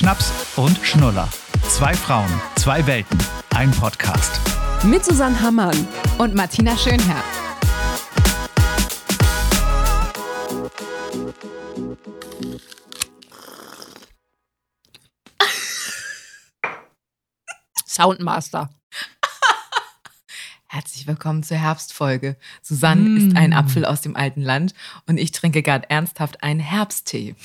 Schnaps und Schnuller. Zwei Frauen, zwei Welten, ein Podcast. Mit Susanne Hammann und Martina Schönherr. Soundmaster. Herzlich willkommen zur Herbstfolge. Susanne mm. ist ein Apfel aus dem alten Land und ich trinke gerade ernsthaft einen Herbsttee.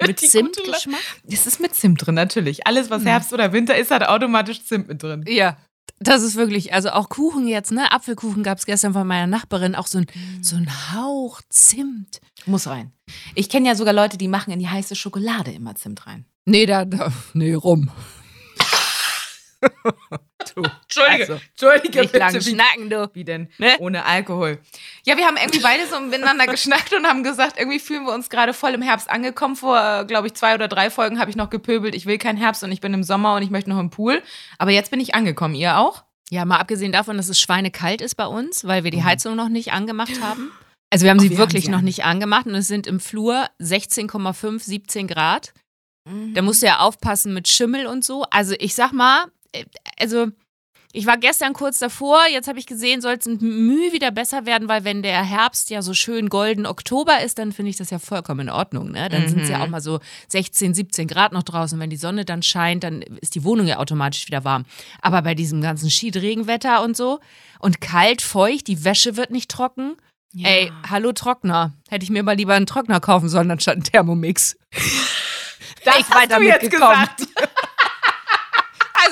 Mit Zimtgeschmack? Es ist mit Zimt drin, natürlich. Alles, was. Herbst oder Winter ist, hat automatisch Zimt mit drin. Ja. Das ist wirklich, also auch Kuchen jetzt, ne? Apfelkuchen gab es gestern von meiner Nachbarin, auch so ein, mm. so ein Hauch Zimt. Muss rein. Ich kenne ja sogar Leute, die machen in die heiße Schokolade immer Zimt rein. Nee, da, da nee, rum. du. Entschuldige, also, Entschuldige nicht bitte. Lang schnacken, du. Wie denn? Ne? Ohne Alkohol. Ja, wir haben irgendwie beide so miteinander geschnackt und haben gesagt, irgendwie fühlen wir uns gerade voll im Herbst angekommen. Vor, glaube ich, zwei oder drei Folgen habe ich noch gepöbelt, ich will keinen Herbst und ich bin im Sommer und ich möchte noch im Pool. Aber jetzt bin ich angekommen. Ihr auch? Ja, mal abgesehen davon, dass es schweinekalt ist bei uns, weil wir die mhm. Heizung noch nicht angemacht haben. Also wir haben Ach, sie wir wirklich haben sie noch nicht angemacht und es sind im Flur 16,5, 17 Grad. Mhm. Da musst du ja aufpassen mit Schimmel und so. Also ich sag mal, äh, also ich war gestern kurz davor, jetzt habe ich gesehen, soll es ein Mühe wieder besser werden, weil wenn der Herbst ja so schön golden Oktober ist, dann finde ich das ja vollkommen in Ordnung. Ne? Dann mhm. sind es ja auch mal so 16, 17 Grad noch draußen. Wenn die Sonne dann scheint, dann ist die Wohnung ja automatisch wieder warm. Aber bei diesem ganzen Schiedregenwetter und so und kalt, feucht, die Wäsche wird nicht trocken. Ja. Ey, hallo Trockner. Hätte ich mir mal lieber einen Trockner kaufen sollen, anstatt einen Thermomix. Das ich hast du jetzt gesagt.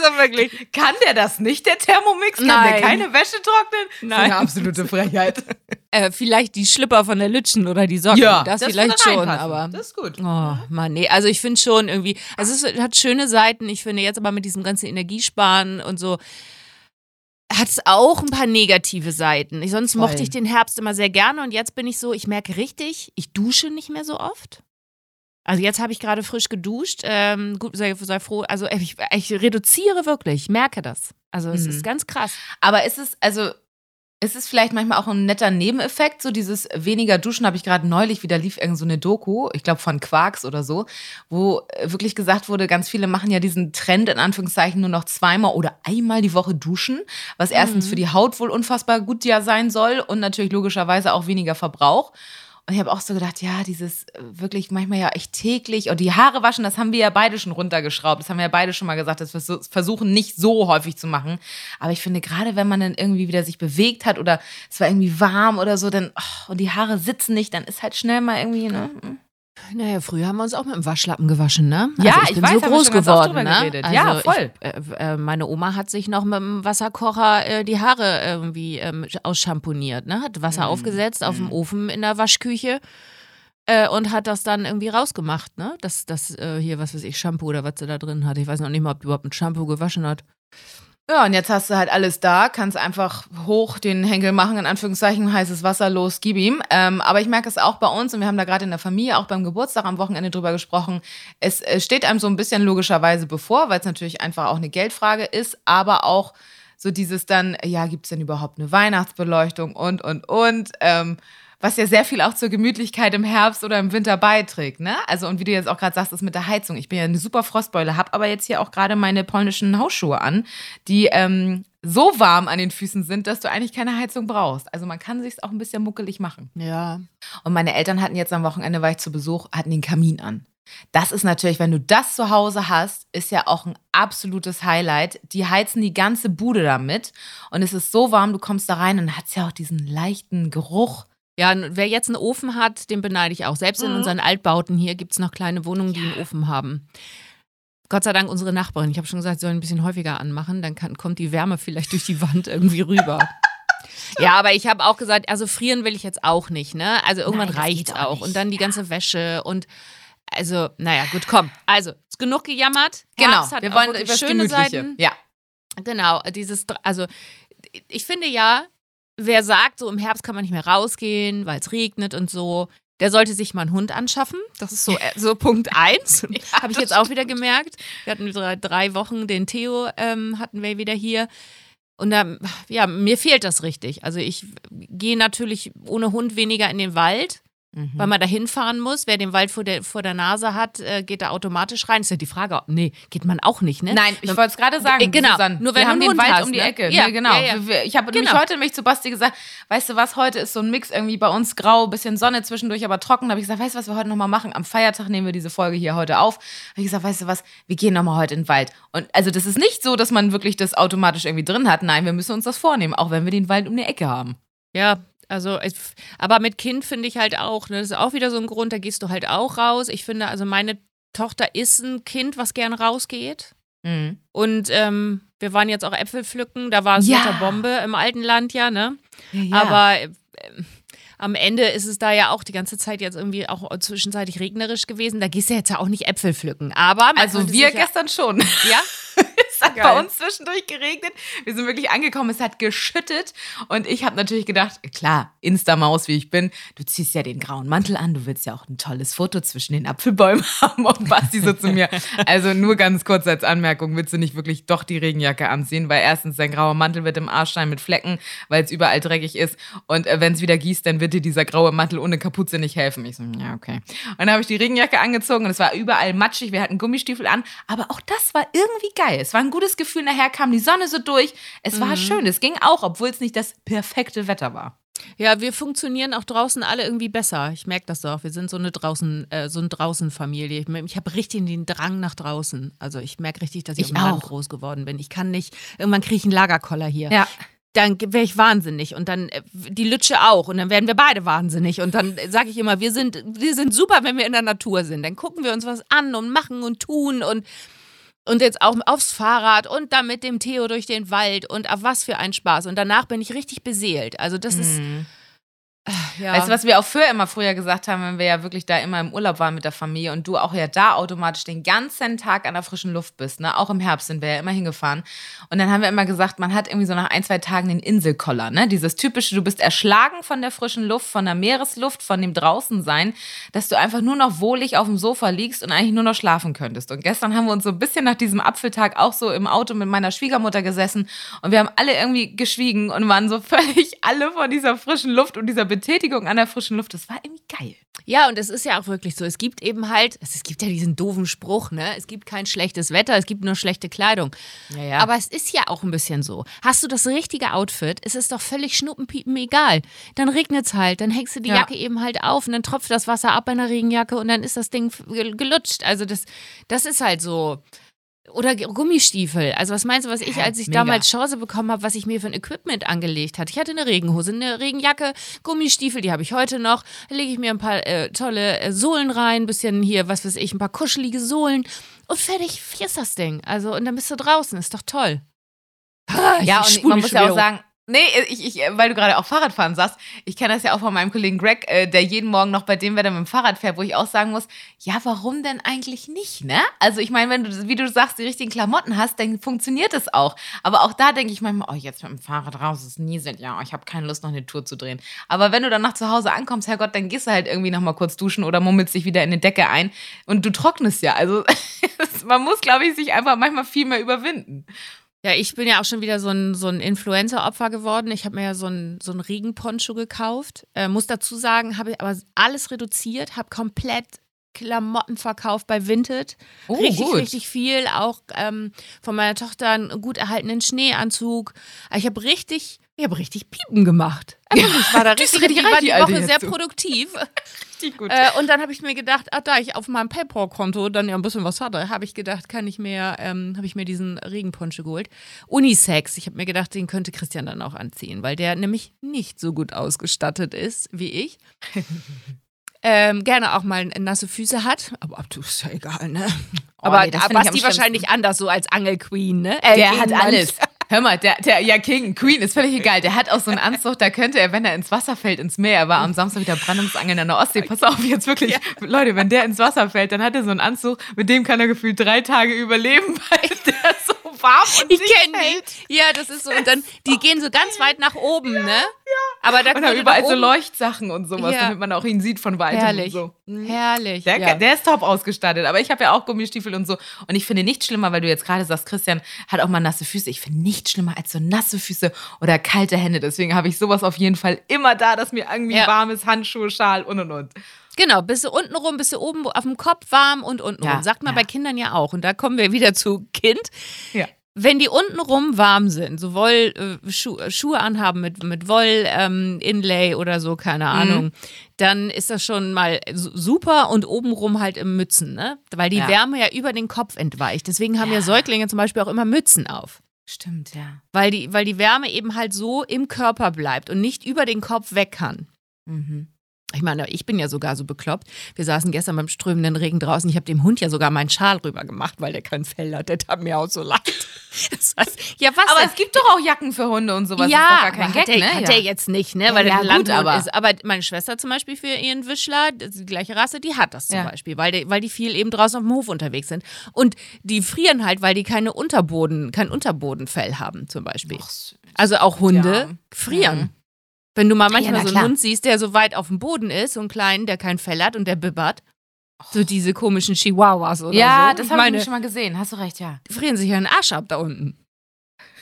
Also wirklich. Kann der das nicht, der Thermomix? Kann Nein. der keine Wäsche trocknen? Nein. Das ist eine absolute Frechheit. äh, vielleicht die Schlipper von der Lütschen oder die Socken. Ja, das, das vielleicht schon, aber. Das ist gut. Oh, Mann, nee. Also ich finde schon irgendwie, also es hat schöne Seiten. Ich finde jetzt aber mit diesem ganzen Energiesparen und so hat es auch ein paar negative Seiten. Ich, sonst Voll. mochte ich den Herbst immer sehr gerne und jetzt bin ich so, ich merke richtig, ich dusche nicht mehr so oft. Also jetzt habe ich gerade frisch geduscht. Ähm, gut, sei, sei froh. Also ich, ich, reduziere wirklich, ich merke das. Also es mhm. ist ganz krass. Aber ist es, also ist es vielleicht manchmal auch ein netter Nebeneffekt, so dieses weniger Duschen habe ich gerade neulich wieder lief irgend so eine Doku, ich glaube von Quarks oder so, wo äh, wirklich gesagt wurde, ganz viele machen ja diesen Trend in Anführungszeichen nur noch zweimal oder einmal die Woche duschen, was erstens mhm. für die Haut wohl unfassbar gut ja sein soll und natürlich logischerweise auch weniger Verbrauch. Und ich habe auch so gedacht, ja, dieses äh, wirklich manchmal ja echt täglich und die Haare waschen, das haben wir ja beide schon runtergeschraubt. Das haben wir ja beide schon mal gesagt, dass wir es versuchen nicht so häufig zu machen. Aber ich finde, gerade wenn man dann irgendwie wieder sich bewegt hat oder es war irgendwie warm oder so, dann oh, und die Haare sitzen nicht, dann ist halt schnell mal irgendwie, ne? Naja, früher haben wir uns auch mit dem Waschlappen gewaschen, ne? Also ja, ich, bin weiß, so groß geworden, ne? Also ja, voll. Ich, äh, äh, meine Oma hat sich noch mit dem Wasserkocher äh, die Haare irgendwie ähm, ausschamponiert, ne? Hat Wasser mhm. aufgesetzt auf dem mhm. Ofen in der Waschküche äh, und hat das dann irgendwie rausgemacht, ne? Das, das äh, hier, was weiß ich, Shampoo oder was sie da drin hat. Ich weiß noch nicht mal, ob die überhaupt mit Shampoo gewaschen hat. Ja, und jetzt hast du halt alles da, kannst einfach hoch den Henkel machen, in Anführungszeichen, heißes Wasser, los, gib ihm. Ähm, aber ich merke es auch bei uns, und wir haben da gerade in der Familie auch beim Geburtstag am Wochenende drüber gesprochen, es, es steht einem so ein bisschen logischerweise bevor, weil es natürlich einfach auch eine Geldfrage ist, aber auch so dieses dann, ja, gibt es denn überhaupt eine Weihnachtsbeleuchtung und, und, und. Ähm, was ja sehr viel auch zur Gemütlichkeit im Herbst oder im Winter beiträgt. Ne? Also, und wie du jetzt auch gerade sagst, ist mit der Heizung. Ich bin ja eine super Frostbeule, habe aber jetzt hier auch gerade meine polnischen Hausschuhe an, die ähm, so warm an den Füßen sind, dass du eigentlich keine Heizung brauchst. Also man kann sich auch ein bisschen muckelig machen. Ja. Und meine Eltern hatten jetzt am Wochenende, war ich zu Besuch, hatten den Kamin an. Das ist natürlich, wenn du das zu Hause hast, ist ja auch ein absolutes Highlight. Die heizen die ganze Bude damit und es ist so warm, du kommst da rein und hat ja auch diesen leichten Geruch ja, wer jetzt einen Ofen hat, den beneide ich auch. Selbst in mhm. unseren Altbauten hier gibt es noch kleine Wohnungen, die einen Ofen haben. Gott sei Dank unsere Nachbarin. Ich habe schon gesagt, sie sollen ein bisschen häufiger anmachen, dann kann, kommt die Wärme vielleicht durch die Wand irgendwie rüber. ja, aber ich habe auch gesagt, also frieren will ich jetzt auch nicht, ne? Also irgendwann reicht es auch. auch und dann die ganze Wäsche und also, naja, gut, komm. Also, ist genug gejammert. Genau, wir wollen über schöne Seiten. Ja. Genau, dieses, also ich finde ja, wer sagt, so im Herbst kann man nicht mehr rausgehen, weil es regnet und so, der sollte sich mal einen Hund anschaffen. Das ist so, äh, so Punkt eins. ja, Habe ich jetzt auch wieder gemerkt. Wir hatten drei, drei Wochen den Theo, ähm, hatten wir wieder hier. Und da, ja, mir fehlt das richtig. Also ich gehe natürlich ohne Hund weniger in den Wald. Mhm. Weil man da hinfahren muss. Wer den Wald vor der, vor der Nase hat, äh, geht da automatisch rein. Ist ja die Frage, nee, geht man auch nicht, ne? Nein, ich wollte es gerade sagen. Äh, genau, Susanne, nur wenn wir haben den Wald hast, um die ne? Ecke. Ja, nee, genau. Ja, ja. Ich habe genau. heute nämlich zu Basti gesagt, weißt du was, heute ist so ein Mix irgendwie bei uns grau, bisschen Sonne zwischendurch, aber trocken. Da habe ich gesagt, weißt du, was wir heute nochmal machen? Am Feiertag nehmen wir diese Folge hier heute auf. Habe ich gesagt, weißt du was, wir gehen nochmal heute in den Wald. Und also das ist nicht so, dass man wirklich das automatisch irgendwie drin hat. Nein, wir müssen uns das vornehmen, auch wenn wir den Wald um die Ecke haben. Ja, also, aber mit Kind finde ich halt auch, ne, das ist auch wieder so ein Grund, da gehst du halt auch raus. Ich finde, also meine Tochter ist ein Kind, was gern rausgeht. Mhm. Und ähm, wir waren jetzt auch Äpfel pflücken, da war es ja. Bombe im alten Land, ja, ne? Ja, ja. Aber äh, am Ende ist es da ja auch die ganze Zeit jetzt irgendwie auch zwischenzeitlich regnerisch gewesen. Da gehst du jetzt ja auch nicht Äpfel pflücken. Aber also wir gestern schon. Ja? es hat Geil. bei uns zwischendurch geregnet. Wir sind wirklich angekommen, es hat geschüttet. Und ich habe natürlich gedacht, klar, Instamaus, wie ich bin, du ziehst ja den grauen Mantel an, du willst ja auch ein tolles Foto zwischen den Apfelbäumen haben. Und Basti so zu mir. Also nur ganz kurz als Anmerkung, willst du nicht wirklich doch die Regenjacke anziehen? Weil erstens, dein grauer Mantel wird im Arsch sein mit Flecken, weil es überall dreckig ist. Und äh, wenn es wieder gießt, dann wird dir dieser graue Mantel ohne Kapuze nicht helfen. Ich so, ja, okay. Und dann habe ich die Regenjacke angezogen und es war überall matschig. Wir hatten Gummistiefel an. Aber auch das war irgendwie geil. Es war ein gutes Gefühl. Nachher kam die Sonne so durch. Es mhm. war schön. Es ging auch, obwohl es nicht das perfekte Wetter war. Ja, wir funktionieren auch draußen alle irgendwie besser. Ich merke das doch. Wir sind so eine draußen, äh, so eine Draußenfamilie. Ich, ich habe richtig den Drang nach draußen. Also ich merke richtig, dass ich, ich im Land groß geworden bin. Ich kann nicht, irgendwann kriege ich einen Lagerkoller hier. Ja dann wäre ich wahnsinnig und dann äh, die Lütsche auch und dann werden wir beide wahnsinnig und dann sage ich immer, wir sind, wir sind super, wenn wir in der Natur sind. Dann gucken wir uns was an und machen und tun und und jetzt auch aufs Fahrrad und dann mit dem Theo durch den Wald und auf was für ein Spaß. Und danach bin ich richtig beseelt. Also das mhm. ist ja. Weißt du, was wir auch früher immer früher gesagt haben, wenn wir ja wirklich da immer im Urlaub waren mit der Familie und du auch ja da automatisch den ganzen Tag an der frischen Luft bist, ne? Auch im Herbst sind wir ja immer hingefahren. Und dann haben wir immer gesagt, man hat irgendwie so nach ein, zwei Tagen den Inselkoller, ne? Dieses typische, du bist erschlagen von der frischen Luft, von der Meeresluft, von dem Draußensein, dass du einfach nur noch wohlig auf dem Sofa liegst und eigentlich nur noch schlafen könntest. Und gestern haben wir uns so ein bisschen nach diesem Apfeltag auch so im Auto mit meiner Schwiegermutter gesessen und wir haben alle irgendwie geschwiegen und waren so völlig alle von dieser frischen Luft und dieser Betätigung an der frischen Luft. Das war irgendwie geil. Ja, und es ist ja auch wirklich so. Es gibt eben halt, es gibt ja diesen doofen Spruch, ne? Es gibt kein schlechtes Wetter, es gibt nur schlechte Kleidung. Ja, ja. Aber es ist ja auch ein bisschen so. Hast du das richtige Outfit, ist es doch völlig schnuppenpiepen egal. Dann regnet es halt, dann hängst du die ja. Jacke eben halt auf und dann tropft das Wasser ab bei einer Regenjacke und dann ist das Ding gelutscht. Also das, das ist halt so. Oder Gummistiefel. Also was meinst du, was ich, als ich Mega. damals Chance bekommen habe, was ich mir für ein Equipment angelegt hatte? Ich hatte eine Regenhose, eine Regenjacke, Gummistiefel, die habe ich heute noch. Da lege ich mir ein paar äh, tolle äh, Sohlen rein, ein bisschen hier, was weiß ich, ein paar kuschelige Sohlen und fertig, hier ist das Ding. Also und dann bist du draußen, ist doch toll. Ah, ja, und man muss ja auch sagen, Nee, ich, ich, weil du gerade auch Fahrradfahren sagst, ich kenne das ja auch von meinem Kollegen Greg, äh, der jeden Morgen noch bei dem Wetter mit dem Fahrrad fährt, wo ich auch sagen muss, ja, warum denn eigentlich nicht, ne? Also ich meine, wenn du, wie du sagst, die richtigen Klamotten hast, dann funktioniert es auch. Aber auch da denke ich manchmal, oh, jetzt mit dem Fahrrad raus, ist nieselt, ja, ich habe keine Lust, noch eine Tour zu drehen. Aber wenn du dann nach zu Hause ankommst, Herrgott, dann gehst du halt irgendwie noch mal kurz duschen oder mummelst dich wieder in eine Decke ein und du trocknest ja. Also man muss, glaube ich, sich einfach manchmal viel mehr überwinden. Ja, ich bin ja auch schon wieder so ein, so ein Influencer-Opfer geworden. Ich habe mir ja so ein, so ein Regenponcho gekauft. Äh, muss dazu sagen, habe ich aber alles reduziert, habe komplett Klamotten verkauft bei Vinted. Oh, richtig, gut. richtig viel. Auch ähm, von meiner Tochter einen gut erhaltenen Schneeanzug. Ich habe richtig, ich habe richtig Piepen gemacht. Ja, ich war da richtig, richtig war die Woche sehr produktiv. richtig gut. Äh, und dann habe ich mir gedacht, ah, da ich auf meinem PayPal-Konto dann ja ein bisschen was hatte, habe ich gedacht, kann ich mir, ähm, habe ich mir diesen Regenponcho geholt. Unisex. Ich habe mir gedacht, den könnte Christian dann auch anziehen, weil der nämlich nicht so gut ausgestattet ist wie ich. ähm, gerne auch mal nasse Füße hat. Aber du ist ja egal, ne? Oh, aber nee, Basti wahrscheinlich anders, so als Angelqueen, ne? Äh, der hat alles. Hör mal, der, der, ja, King, Queen ist völlig egal. Der hat auch so einen Anzug, da könnte er, wenn er ins Wasser fällt, ins Meer. Er war am Samstag wieder Brandungsangeln an der Ostsee. Pass auf, jetzt wirklich. Ja. Leute, wenn der ins Wasser fällt, dann hat er so einen Anzug, mit dem kann er gefühlt drei Tage überleben, weil der so warm und Ich kenne die. Ja, das ist so. Und dann, die gehen so ganz weit nach oben, ne? Aber da Und würde überall so Leuchtsachen und sowas, Ja. damit man auch ihn sieht von weitem Herrlich. und so. Mhm. Herrlich. Der, ja. der ist top ausgestattet, aber ich habe ja auch Gummistiefel und so. Und ich finde nichts schlimmer, weil du jetzt gerade sagst, Christian hat auch mal nasse Füße. Ich finde nichts schlimmer als so nasse Füße oder kalte Hände. Deswegen habe ich sowas auf jeden Fall immer da, dass mir irgendwie Ja. warm ist, Handschuhe, Schal und und und. Genau, bist du unten rum, bist du oben auf dem Kopf warm und unten Ja, rum. Sagt man ja. bei Kindern ja auch. Und da kommen wir wieder zu Kind. Ja. Wenn die unten rum warm sind, so Woll, äh, Schu äh, Schuhe anhaben mit, mit Woll, ähm, Inlay oder so, keine Mhm. Ahnung, dann ist das schon mal su- super und obenrum halt im Mützen, ne? Weil die Ja. Wärme ja über den Kopf entweicht. Deswegen haben ja. Ja. Säuglinge zum Beispiel auch immer Mützen auf. Stimmt, ja. Weil die, weil die Wärme eben halt so im Körper bleibt und nicht über den Kopf weg kann. Mhm. Ich meine, ich bin ja sogar so bekloppt. Wir saßen gestern beim strömenden Regen draußen. Ich habe dem Hund ja sogar meinen Schal rüber gemacht, weil der kein Fell hat. Der tat mir auch so leid. Das heißt, ja, was Aber denn? es gibt doch auch Jacken für Hunde und sowas. ja, das ist doch gar kein Gag, hat, der, ne? hat ja. der jetzt nicht, ne? Ja, Weil ja, der gut, Landhund aber- ist. Aber meine Schwester zum Beispiel für ihren Wischler, die gleiche Rasse, die hat das zum Ja. Beispiel, weil die, weil die viel eben draußen auf dem Hof unterwegs sind. Und die frieren halt, weil die keine Unterboden, kein Unterbodenfell haben zum Beispiel. Ach. Also auch Hunde Ja. frieren. Wenn du mal Ja, manchmal na so einen. Hund siehst, der so weit auf dem Boden ist, so einen kleinen, der kein Fell hat und der bibbert. So diese komischen Chihuahuas oder Ja, so. das Ich habe ich schon mal gesehen. Hast du recht, ja. die frieren sich ja den Arsch ab da unten.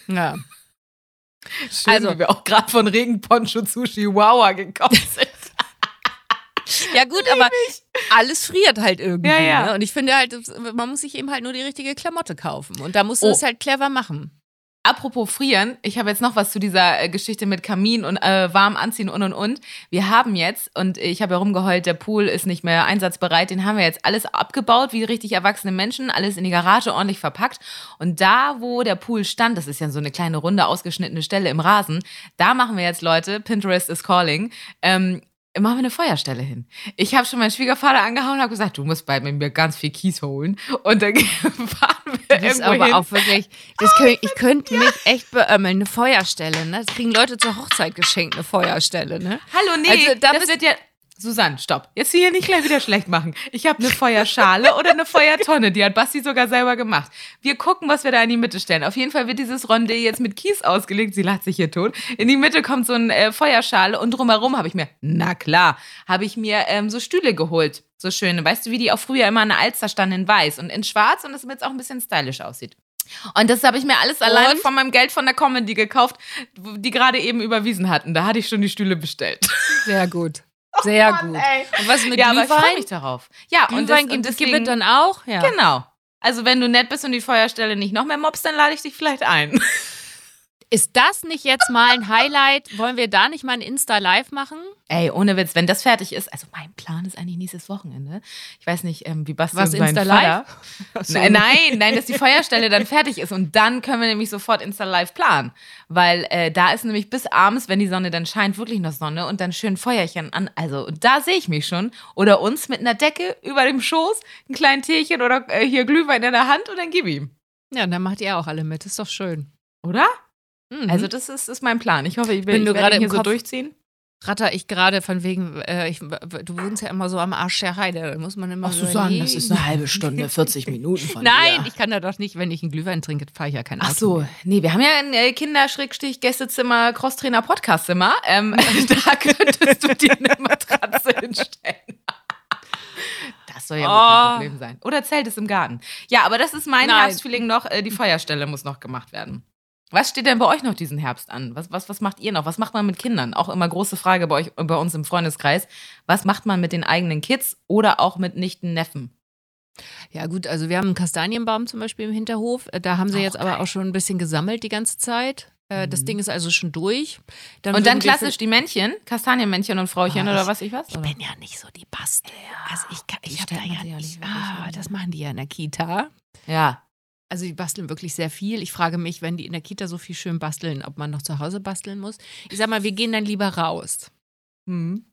Ja. Schön, Also- wie wir auch gerade von Regenponcho zu Chihuahua gekommen sind. Ja, gut, aber alles friert halt irgendwie. Ja, ja. Ne? Und ich finde halt, man muss sich eben halt nur die richtige Klamotte kaufen. Und da musst du Oh. es halt clever machen. Apropos frieren, ich habe jetzt noch was zu dieser äh, Geschichte mit Kamin und äh, warm anziehen und und und. Wir haben jetzt, und ich habe ja rumgeheult, der Pool ist nicht mehr einsatzbereit, den haben wir jetzt alles abgebaut, wie richtig erwachsene Menschen, alles in die Garage ordentlich verpackt. Und da, wo der Pool stand, das ist ja so eine kleine runde, ausgeschnittene Stelle im Rasen, da machen wir jetzt, Leute, Pinterest is calling, ähm, machen wir eine Feuerstelle hin. Ich habe schon meinen Schwiegervater angehauen und habe gesagt, du musst bei mir ganz viel Kies holen. Und dann fahren wir Das ist aber hin. auch wirklich, das könnt, ich könnte mich echt beömmeln, eine Feuerstelle. Ne? Das kriegen Leute zur Hochzeit geschenkt, eine Feuerstelle. Ne? Hallo, nee, Also, da das wird ja. Susanne, stopp. Jetzt hier nicht gleich wieder schlecht machen. Ich habe eine Feuerschale oder eine Feuertonne. Die hat Basti sogar selber gemacht. Wir gucken, was wir da in die Mitte stellen. Auf jeden Fall wird dieses Rondé jetzt mit Kies ausgelegt. Sie lacht sich hier tot. In die Mitte kommt so eine äh, Feuerschale und drumherum habe ich mir, na klar, habe ich mir ähm, so Stühle geholt. So schöne. Weißt du, wie die auch früher immer an der Alster standen in weiß und in schwarz und das jetzt auch ein bisschen stylisch aussieht. Und das habe ich mir alles alleine Und? von meinem Geld von der Comedy gekauft, die gerade eben überwiesen hatten. Da hatte ich schon die Stühle bestellt. Sehr gut. Sehr Mann, gut. ey. Und was mit Ja, aber ich freue Glühwein? mich darauf. Ja, und, das, Glühwein und gibt es deswegen, dann auch? Ja. Genau. Also wenn du nett bist und die Feuerstelle nicht noch mehr mobst, dann lade ich dich vielleicht ein. Ist das nicht jetzt mal ein Highlight? Wollen wir da nicht mal ein Insta-Live machen? Ey, ohne Witz, wenn das fertig ist, also mein Plan ist eigentlich nächstes Wochenende. Ich weiß nicht, ähm, wie Basti Was, und sein Insta Vater. Live? Nein, nein, nein, dass die Feuerstelle dann fertig ist und dann können wir nämlich sofort Insta Live planen, weil äh, da ist nämlich bis abends, wenn die Sonne dann scheint, wirklich noch Sonne und dann schön Feuerchen an. Also da sehe ich mich schon oder uns mit einer Decke über dem Schoß, ein kleines Teechen oder äh, hier Glühwein in der Hand und dann gib ihm, Ja, dann macht ihr auch alle mit. Ist doch schön. oder? Mhm. Also das ist, ist mein Plan. Ich hoffe, ich, will, Wenn ich du werde gerade ihn hier im so Kopf- durchziehen. ratter ich gerade von wegen, äh, ich, du wohnst ja immer so am Arsch der Heide. Da muss man immer überlegen. halbe Stunde, 40 Minuten von Nein, ich kann da doch nicht, wenn ich einen Glühwein trinke, fahre ich ja kein Auto. Ach so, mehr. nee, wir haben ja ein äh, Kinder-Gästezimmer, Crosstrainer-Podcastzimmer. Ähm, da könntest du dir eine Matratze hinstellen. Das soll ja wohl kein Oh. Problem sein. Oder Zelt ist im Garten. Ja, aber das ist mein Nein. Herbstfeeling noch. Äh, die Feuerstelle muss noch gemacht werden. Was steht denn bei euch noch diesen Herbst an? Was, was, was macht ihr noch? Was macht man mit Kindern? Auch immer große Frage bei euch, bei uns im Freundeskreis. Was macht man mit den eigenen Kids oder auch mit Nichten, Neffen? Ja, gut, also wir haben einen Kastanienbaum zum Beispiel im Hinterhof. Äh, Da haben sie Auch jetzt aber geil. auch schon ein bisschen gesammelt die ganze Zeit. Äh, Das Mhm. Ding ist also schon durch. Und dann würden wir klassisch die Männchen, Kastanienmännchen und Frauchen Ah, oder ich- was ich was? Ich oder? bin ja nicht so die Bastel. also ich, ich habe da ja nicht. Ah, das machen die ja in der Kita. Ja. Also die basteln wirklich sehr viel. Ich frage mich, wenn die in der Kita so viel schön basteln, ob man noch zu Hause basteln muss. Ich sag mal, wir gehen dann lieber raus. Hm.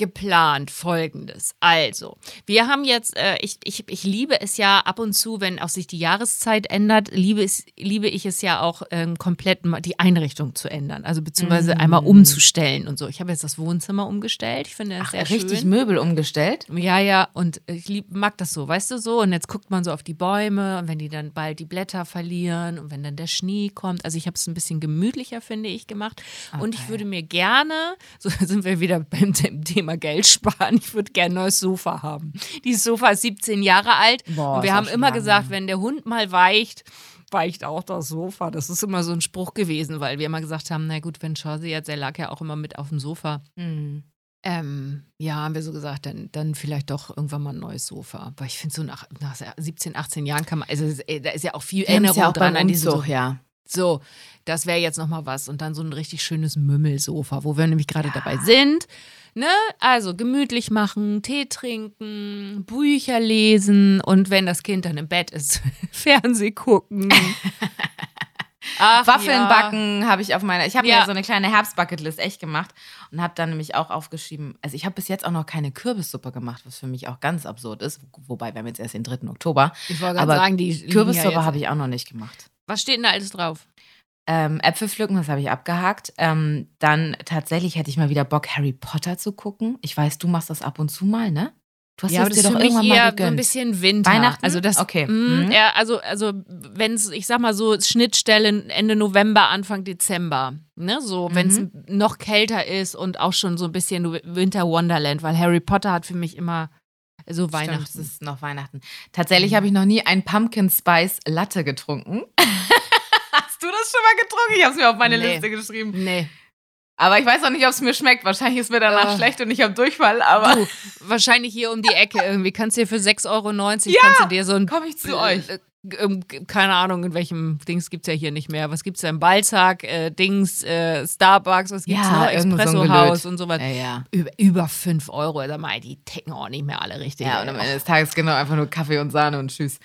Geplant folgendes. Also, wir haben jetzt, äh, ich, ich, ich liebe es ja ab und zu, wenn auch sich die Jahreszeit ändert, liebe, es, liebe ich es ja auch ähm, komplett die Einrichtung zu ändern. Also beziehungsweise mm. einmal umzustellen und so. Ich habe jetzt das Wohnzimmer umgestellt. Ich finde das Ach, sehr richtig schön. Möbel umgestellt? Ja, ja. Und ich lieb, mag das so, weißt du so. Und jetzt guckt man so auf die Bäume und wenn die dann bald die Blätter verlieren und wenn dann der Schnee kommt. Also ich habe es ein bisschen gemütlicher, finde ich, gemacht. Okay. Und ich würde mir gerne, so sind wir wieder beim Thema Thema Geld sparen. Ich würde gerne ein neues Sofa haben. Dieses Sofa ist 17 Jahre alt Boah, und wir haben immer gesagt, wenn der Hund mal weicht, weicht auch das Sofa. Das ist immer so ein Spruch gewesen, weil wir immer gesagt haben, na gut, wenn Chauzi jetzt, er lag ja auch immer mit auf dem Sofa. Mhm. Ähm, ja, haben wir so gesagt, dann, dann vielleicht doch irgendwann mal ein neues Sofa. Weil ich finde, so nach, nach 17, 18 Jahren kann man, also da ist ja auch viel Erinnerung ja auch dran an diese Sofa. Ja. So, das wäre jetzt nochmal was. Und dann so ein richtig schönes Mümmelsofa, wo wir nämlich gerade ja. dabei sind. Ne? Also gemütlich machen, Tee trinken, Bücher lesen und wenn das Kind dann im Bett ist, Fernseh gucken. Ach, Waffeln ja. backen habe ich auf meiner. Ich habe ja. so eine kleine Herbstbucketlist echt gemacht und habe dann nämlich auch aufgeschrieben. Also ich habe bis jetzt auch noch keine Kürbissuppe gemacht, was für mich auch ganz absurd ist. Wobei wir haben jetzt erst den 3. Oktober. Ich wollte gerade sagen, die Kürbissuppe ja habe ich auch noch nicht gemacht. Was steht denn da alles drauf? Ähm, Äpfel pflücken, das habe ich abgehakt. Ähm, dann tatsächlich hätte ich mal wieder Bock, Harry Potter zu gucken. Ich weiß, du machst das ab und zu mal, ne? Du hast ja, das dir doch irgendwann mal gegönnt. so ein bisschen Winter. Weihnachten? Also das, okay. Mh, mhm. ja, also, also wenn es, ich sag mal so, Schnittstelle Ende November, Anfang Dezember. Ne? So, mhm. wenn es noch kälter ist und auch schon so ein bisschen Winter Wonderland, weil Harry Potter hat für mich immer so Weihnachten. Stimmt, es ist noch Weihnachten. Tatsächlich mhm. habe ich noch nie ein Pumpkin Spice Latte getrunken. Hast du das schon mal getrunken? Ich habe es mir auf meine nee. Liste geschrieben. Nee. Aber ich weiß auch nicht, ob es mir schmeckt. Wahrscheinlich ist mir danach uh. schlecht und ich habe Durchfall, aber. Du, wahrscheinlich hier um die Ecke irgendwie. Kannst du dir für 6,90 Euro ja, kannst du dir so ein. Komm ich zu euch. Äh, ähm, keine Ahnung, in welchem Dings gibt es ja hier nicht mehr. Was gibt es denn? Balzac, äh, Dings, äh, Starbucks, was gibt's ja, noch? Espresso-Haus so und so was. Ja, ja. Über, über 5 Euro. Sag mal, die ticken auch nicht mehr alle richtig. Ja, und am Ende des Tages genau einfach nur Kaffee und Sahne und Tschüss.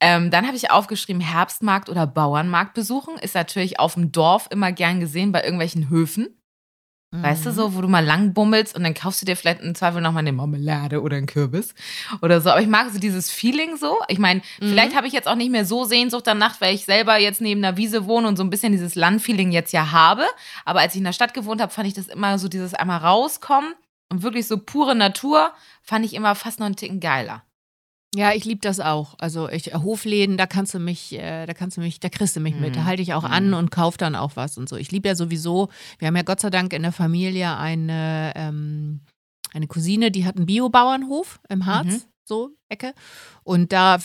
Ähm, dann habe ich aufgeschrieben, Herbstmarkt oder Bauernmarkt besuchen. Ist natürlich auf dem Dorf immer gern gesehen bei irgendwelchen Höfen. Mhm. Weißt du, so, wo du mal lang bummelst und dann kaufst du dir vielleicht im Zweifel nochmal eine Marmelade oder einen Kürbis oder so. Aber ich mag so dieses Feeling so. Ich meine, mhm. vielleicht habe ich jetzt auch nicht mehr so Sehnsucht danach, weil ich selber jetzt neben einer Wiese wohne und so ein bisschen dieses Landfeeling jetzt ja habe. Aber als ich in der Stadt gewohnt habe, fand ich das immer so dieses einmal rauskommen und wirklich so pure Natur, fand ich immer fast noch einen Ticken geiler. Ja, ich liebe das auch. Also ich, Hofläden, da kannst du mich, äh, da kannst du mich, da kriegst du mich mit. Da mhm. halte ich auch an mhm. und kauf dann auch was und so. Ich liebe ja sowieso, wir haben ja Gott sei Dank in der Familie eine, ähm, eine Cousine, die hat einen Biobauernhof im Harz. Mhm. So, Ecke. Und da,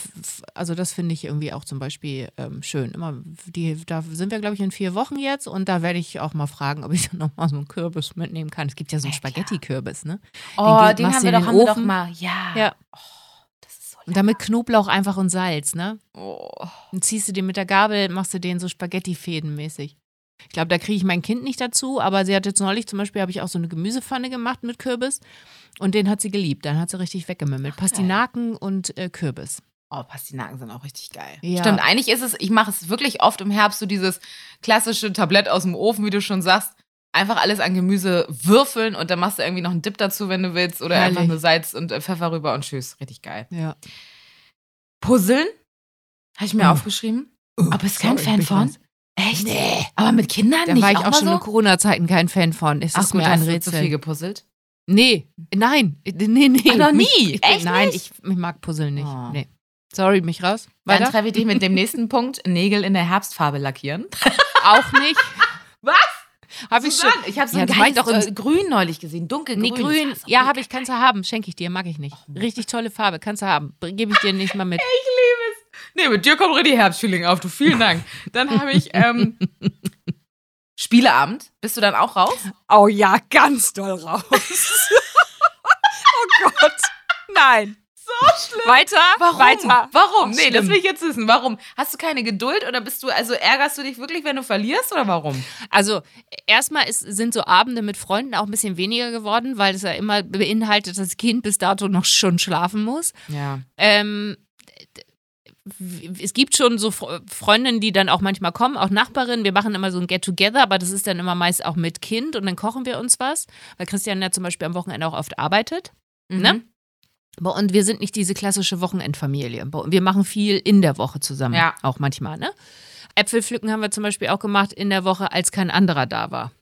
also das finde ich irgendwie auch zum Beispiel ähm, schön. Immer, die, da sind wir, glaube ich, in vier Wochen jetzt und da werde ich auch mal fragen, ob ich dann nochmal so einen Kürbis mitnehmen kann. Es gibt ja so einen Spaghetti-Kürbis, ne? Oh, den, den haben wir doch, haben wir doch mal, ja. Ja. Oh. Und damit Knoblauch einfach und Salz, ne? Oh. Dann ziehst du den mit der Gabel, machst du den so Spaghetti-Fäden mäßig. Ich glaube, da kriege ich mein Kind nicht dazu, aber sie hat jetzt neulich zum Beispiel, habe ich auch so eine Gemüsepfanne gemacht mit Kürbis und den hat sie geliebt. Dann hat sie richtig weggemümmelt. Pastinaken und äh, Kürbis. Oh, Pastinaken sind auch richtig geil. Ja. Stimmt, eigentlich ist es, ich mache es wirklich oft im Herbst, so dieses klassische Tablett aus dem Ofen, wie du schon sagst einfach alles an Gemüse würfeln und dann machst du irgendwie noch einen Dip dazu, wenn du willst. Oder Herrlich. einfach nur Salz und äh, Pfeffer rüber und tschüss. Richtig geil. Ja. Puzzeln? Habe ich mir uh. aufgeschrieben. Uh, Aber ist kein Fan von? Was. Echt? Nee. Aber mit Kindern da nicht? war ich auch, auch schon so? in Corona-Zeiten kein Fan von. Ist Ach, mir ein Rätsel. Hast du zu viel gepuzzelt? Nee, nein, nee, nee. Ach, noch nie? Ich, Echt nein, ich, ich, mag Puzzeln nicht. Oh. Nee. Sorry, mich raus. Weiter? Dann treffe ich dich mit dem nächsten Punkt. Nägel in der Herbstfarbe lackieren. Auch nicht. Was? Habe ich schon. Ich habe so ja, ein doch äh, grün neulich gesehen, dunkelgrün. Nee, grün. Ja, habe ich, kannst du haben. Schenke ich dir, mag ich nicht. Richtig tolle Farbe, kannst du haben. Gebe ich dir nicht mal mit. Ich liebe es. Nee, mit dir kommt richtig Herbstfeeling auf, du. Vielen Dank. Dann habe ich ähm, Spieleabend. Bist du dann auch raus? Oh ja, ganz doll raus. oh Gott. Nein so schlimm. Weiter? Warum? Weiter. Warum? Nee, schlimm. das will ich jetzt wissen. Warum? Hast du keine Geduld oder bist du, also ärgerst du dich wirklich, wenn du verlierst oder warum? Also, erstmal ist, sind so Abende mit Freunden auch ein bisschen weniger geworden, weil es ja immer beinhaltet, dass das Kind bis dato noch schon schlafen muss. Ja. Ähm, es gibt schon so Freundinnen, die dann auch manchmal kommen, auch Nachbarinnen. Wir machen immer so ein Get-Together, aber das ist dann immer meist auch mit Kind und dann kochen wir uns was, weil Christian ja zum Beispiel am Wochenende auch oft arbeitet. Mhm. Ne? Und wir sind nicht diese klassische Wochenendfamilie. Wir machen viel in der Woche zusammen. Ja. Auch manchmal, ne? Äpfel pflücken haben wir zum Beispiel auch gemacht in der Woche, als kein anderer da war.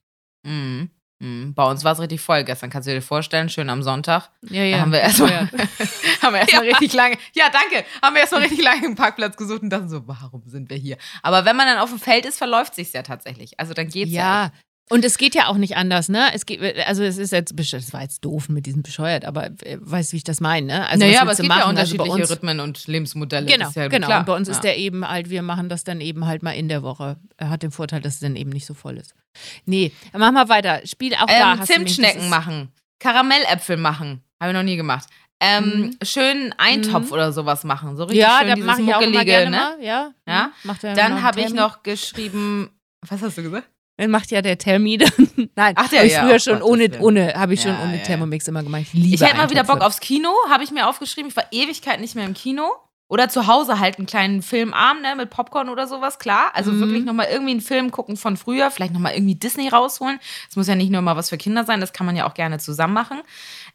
Mhm. Mhm. Bei uns war es richtig voll gestern, kannst du dir vorstellen, schön am Sonntag. Ja, ja. Da haben wir erstmal ja. haben wir erstmal ja. richtig lange, ja danke, haben wir erstmal richtig lange einen Parkplatz gesucht und dachten so, warum sind wir hier? Aber wenn man dann auf dem Feld ist, verläuft sich ja tatsächlich. Also dann geht's ja. ja. Und es geht ja auch nicht anders, ne? Es geht, also es ist jetzt, das war jetzt doof mit diesem bescheuert, aber äh, weißt du, wie ich das meine, ne? Also naja, aber es gibt machen? ja also unterschiedliche also Rhythmen und Lebensmodelle. Genau, ja genau. Klar. Und bei uns ja. ist der eben halt, wir machen das dann eben halt mal in der Woche. Er hat den Vorteil, dass es dann eben nicht so voll ist. Nee, mach mal weiter. Spiel auch ähm, da. Zimtschnecken machen, Karamelläpfel machen. Habe ich noch nie gemacht. Ähm, mhm. schön Eintopf mhm. oder sowas machen. So richtig ja, schön da mache ich auch immer gerne ne? Mal. Ja, ja. Mhm. Dann habe ich noch geschrieben, was hast du gesagt? Dann macht ja der Thermie Nein, Ach, der, ich ja, früher schon ohne, ohne habe ich schon ja, ohne ja. Thermomix immer gemacht. Ich, liebe ich hätte mal wieder Bock aufs Kino, habe ich mir aufgeschrieben. Ich war Ewigkeit nicht mehr im Kino. Oder zu Hause halt einen kleinen Filmarm, ne, mit Popcorn oder sowas, klar. Also mhm. wirklich nochmal irgendwie einen Film gucken von früher, vielleicht nochmal irgendwie Disney rausholen. Es muss ja nicht nur mal was für Kinder sein, das kann man ja auch gerne zusammen machen.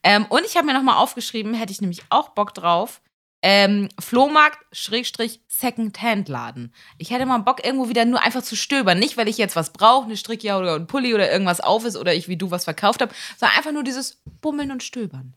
Ähm, und ich habe mir nochmal aufgeschrieben, hätte ich nämlich auch Bock drauf, ähm, Flohmarkt, Schrägstrich, Second-Hand-Laden. Ich hätte mal Bock, irgendwo wieder nur einfach zu stöbern. Nicht, weil ich jetzt was brauche, eine Strickjacke oder ein Pulli oder irgendwas auf ist oder ich wie du was verkauft habe, sondern einfach nur dieses Bummeln und Stöbern.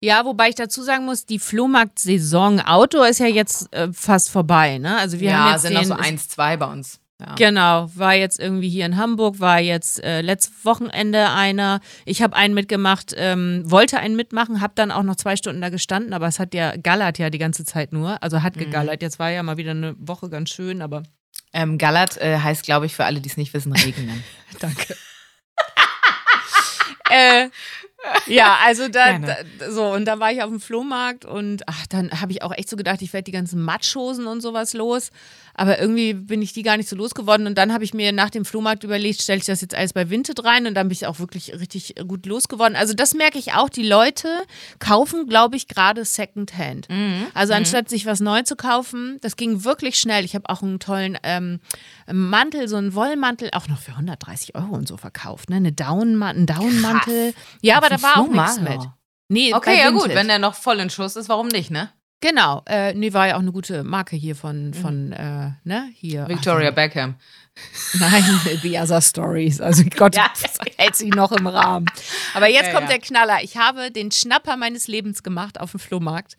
Ja, wobei ich dazu sagen muss, die Flohmarkt-Saison Outdoor ist ja jetzt äh, fast vorbei, ne? Also wir ja, haben jetzt sind den, noch so eins, zwei bei uns. Ja. Genau, war jetzt irgendwie hier in Hamburg, war jetzt äh, letztes Wochenende einer. Ich habe einen mitgemacht, ähm, wollte einen mitmachen, habe dann auch noch zwei Stunden da gestanden, aber es hat ja gallert ja die ganze Zeit nur, also hat mhm. gegallert. Jetzt war ja mal wieder eine Woche ganz schön, aber. Ähm, gallert äh, heißt, glaube ich, für alle, die es nicht wissen, regnen. Danke. äh, ja, also da, da, so und da war ich auf dem Flohmarkt und ach, dann habe ich auch echt so gedacht, ich werde die ganzen Matschhosen und sowas los, aber irgendwie bin ich die gar nicht so losgeworden und dann habe ich mir nach dem Flohmarkt überlegt, stelle ich das jetzt alles bei Vinted rein und dann bin ich auch wirklich richtig gut losgeworden. Also das merke ich auch, die Leute kaufen, glaube ich, gerade Secondhand. Mhm. Also mhm. anstatt sich was neu zu kaufen, das ging wirklich schnell. Ich habe auch einen tollen ähm, Mantel, so einen Wollmantel, auch noch für 130 Euro und so verkauft, ne? Eine Down, einen Downmantel. Ja, aber da war auch nichts mit. Nee, okay, ja gut, wenn der noch voll in Schuss ist, warum nicht, ne? Genau, äh, nee, war ja auch eine gute Marke hier von, mhm. von äh, ne, hier. Victoria Ach, Beckham. Nein, The Other Stories. Also Gott, ja. hält sich noch im Rahmen. Aber jetzt ja, kommt ja. der Knaller. Ich habe den Schnapper meines Lebens gemacht auf dem Flohmarkt.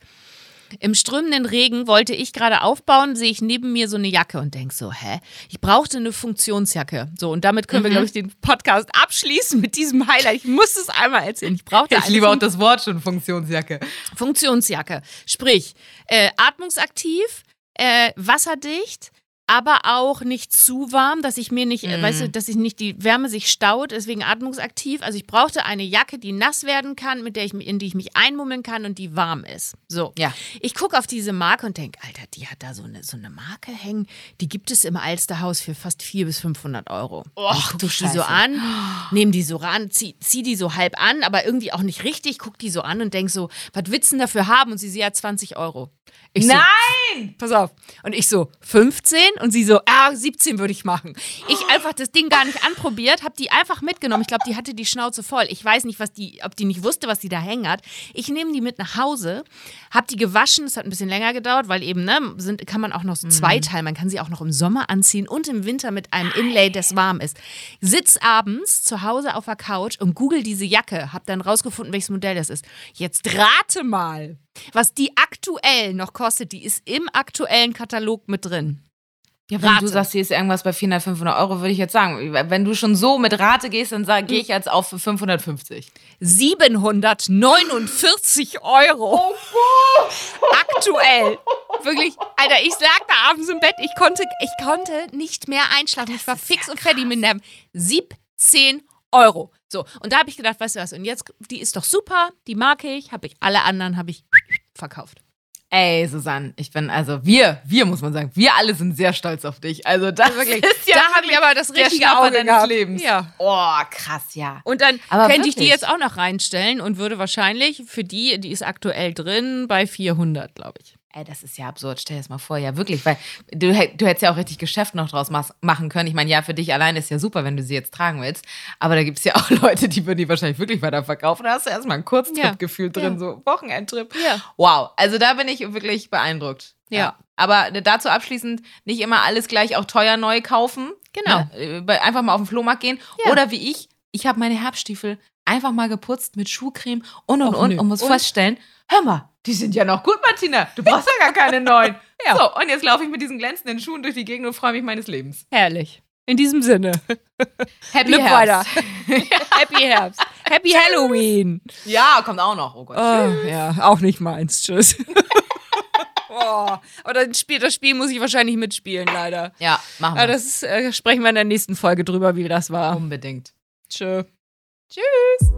Im strömenden Regen wollte ich gerade aufbauen, sehe ich neben mir so eine Jacke und denke so, hä? Ich brauchte eine Funktionsjacke. So, und damit können mhm. wir, glaube ich, den Podcast abschließen mit diesem Highlight. Ich muss es einmal erzählen. Ich brauchte Ich liebe auch das Wort schon, Funktionsjacke. Funktionsjacke. Sprich, äh, atmungsaktiv, äh, wasserdicht, aber auch nicht zu warm, dass ich mir nicht, mm. weißt du, dass ich nicht die Wärme sich staut, deswegen atmungsaktiv. Also ich brauchte eine Jacke, die nass werden kann, mit der ich in die ich mich einmummeln kann und die warm ist. So. Ja. Ich gucke auf diese Marke und denke, Alter, die hat da so eine, so eine Marke hängen. Die gibt es im Alsterhaus für fast 400 bis 500 Euro. Och, du die so an, nehme die so ran, zieh, zieh, die so halb an, aber irgendwie auch nicht richtig, guck die so an und denk so, was willst du denn dafür haben? Und sie, sie hat 20 Euro. Ich Nein! pass auf. Und ich so, 15? Und sie so, ah, 17 würde ich machen. Ich einfach das Ding gar nicht anprobiert, habe die einfach mitgenommen. Ich glaube, die hatte die Schnauze voll. Ich weiß nicht, was die, ob die nicht wusste, was die da hängen hat. Ich nehme die mit nach Hause, habe die gewaschen. Es hat ein bisschen länger gedauert, weil eben, ne, sind, kann man auch noch so mhm. zweiteilen. Man kann sie auch noch im Sommer anziehen und im Winter mit einem Inlay, das warm ist. Sitz abends zu Hause auf der Couch und google diese Jacke. Hab dann rausgefunden, welches Modell das ist. Jetzt rate mal, was die aktuell noch kostet. Die ist im aktuellen Katalog mit drin. Ja, wenn Rate. du sagst, hier ist irgendwas bei 400, 500 Euro, würde ich jetzt sagen. Wenn du schon so mit Rate gehst, dann gehe ich jetzt auf für 550. 749 Euro. Oh, Aktuell. Wirklich, Alter, ich lag da abends im Bett, ich konnte, ich konnte nicht mehr einschlafen. Das ich war fix ja und fertig mit Nerven. 17 Euro. So, und da habe ich gedacht, weißt du was, und jetzt, die ist doch super, die mag ich, habe ich, alle anderen habe ich verkauft. Ey, Susanne, ich bin, also wir, wir muss man sagen, wir alle sind sehr stolz auf dich. Also das wirklich, ist ja da habe ich aber das richtige Auge deines gehabt. Lebens. Ja. Oh, krass, ja. Und dann aber könnte ich die jetzt auch noch reinstellen und würde wahrscheinlich für die, die ist aktuell drin, bei 400, glaube ich. Ey, das ist ja absurd. Stell dir das mal vor, ja wirklich, weil du, du hättest ja auch richtig Geschäft noch draus machen können. Ich meine, ja, für dich allein ist ja super, wenn du sie jetzt tragen willst. Aber da gibt es ja auch Leute, die würden die wahrscheinlich wirklich weiter verkaufen. Da hast du erstmal ein Kurztrip-Gefühl ja. drin, ja. so Wochenendtrip. Ja. Wow, also da bin ich wirklich beeindruckt. Ja. Aber dazu abschließend nicht immer alles gleich auch teuer neu kaufen. Genau. Ne? Einfach mal auf den Flohmarkt gehen. Oder wie ich, ich habe meine Herbststiefel einfach mal geputzt mit Schuhcreme und und Och, und und muss und? feststellen, hör mal, die sind ja noch gut, Martina. Du brauchst ja gar keine neuen. ja. So, und jetzt laufe ich mit diesen glänzenden Schuhen durch die Gegend und freue mich meines Lebens. Herrlich. In diesem Sinne. Happy Herbst. Weiter. Happy Herbst. Happy Halloween. Ja, kommt auch noch. Oh Gott. Oh, ja, auch nicht meins. Tschüss. oh, aber das Spiel, das Spiel muss ich wahrscheinlich mitspielen, leider. Ja, machen wir. Aber das ist, äh, sprechen wir in der nächsten Folge drüber, wie das war. Unbedingt. Tschö. Tschüss.